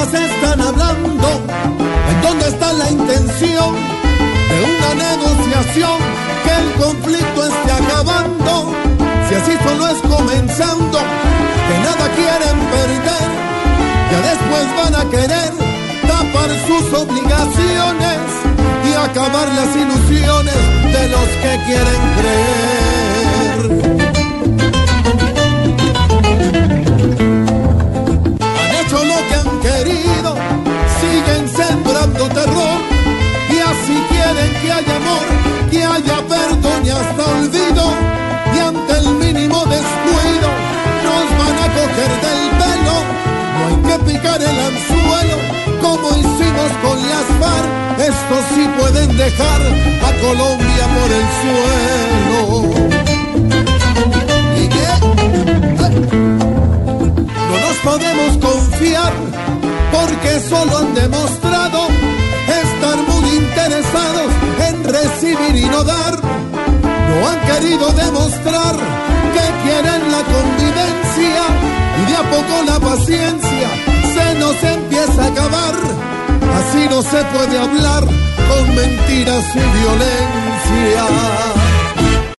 ¿De qué más están hablando? ¿En dónde está la intención de una negociación? Que el conflicto esté acabando. Si así solo es comenzando, que nada quieren perder, ya después van a querer tapar sus obligaciones y acabar las ilusiones de los que quieren creer. Haya amor, que haya perdón y hasta olvido y ante el mínimo descuido nos van a coger del pelo, no hay que picar el anzuelo como hicimos con las FARC, estos sí pueden dejar a Colombia por el suelo. ¿Y qué? No nos podemos confiar porque solo han demostrado y no dar. No han querido demostrar que quieren la convivencia y de a poco la paciencia se nos empieza a acabar. Así no se puede hablar con mentiras y violencia.